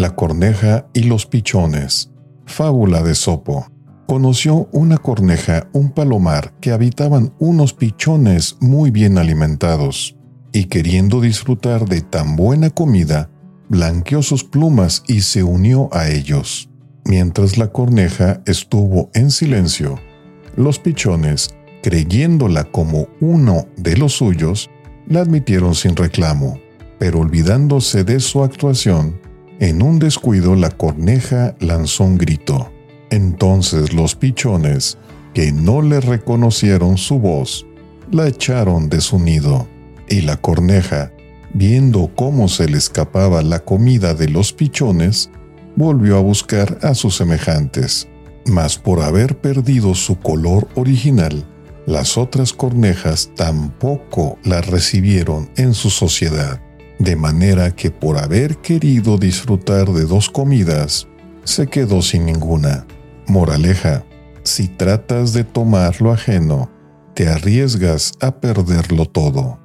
La corneja y los pichones. Fábula de Sopo. Conoció una corneja, un palomar, que habitaban unos pichones muy bien alimentados, y queriendo disfrutar de tan buena comida, blanqueó sus plumas y se unió a ellos. Mientras la corneja estuvo en silencio, los pichones, creyéndola como uno de los suyos, la admitieron sin reclamo, pero olvidándose de su actuación, en un descuido la corneja lanzó un grito. Entonces los pichones, que no le reconocieron su voz, la echaron de su nido, y la corneja, viendo cómo se le escapaba la comida de los pichones, volvió a buscar a sus semejantes. Mas por haber perdido su color original, las otras cornejas tampoco la recibieron en su sociedad, de manera que por haber querido disfrutar de dos comidas, se quedó sin ninguna. Moraleja, si tratas de tomar lo ajeno, te arriesgas a perderlo todo.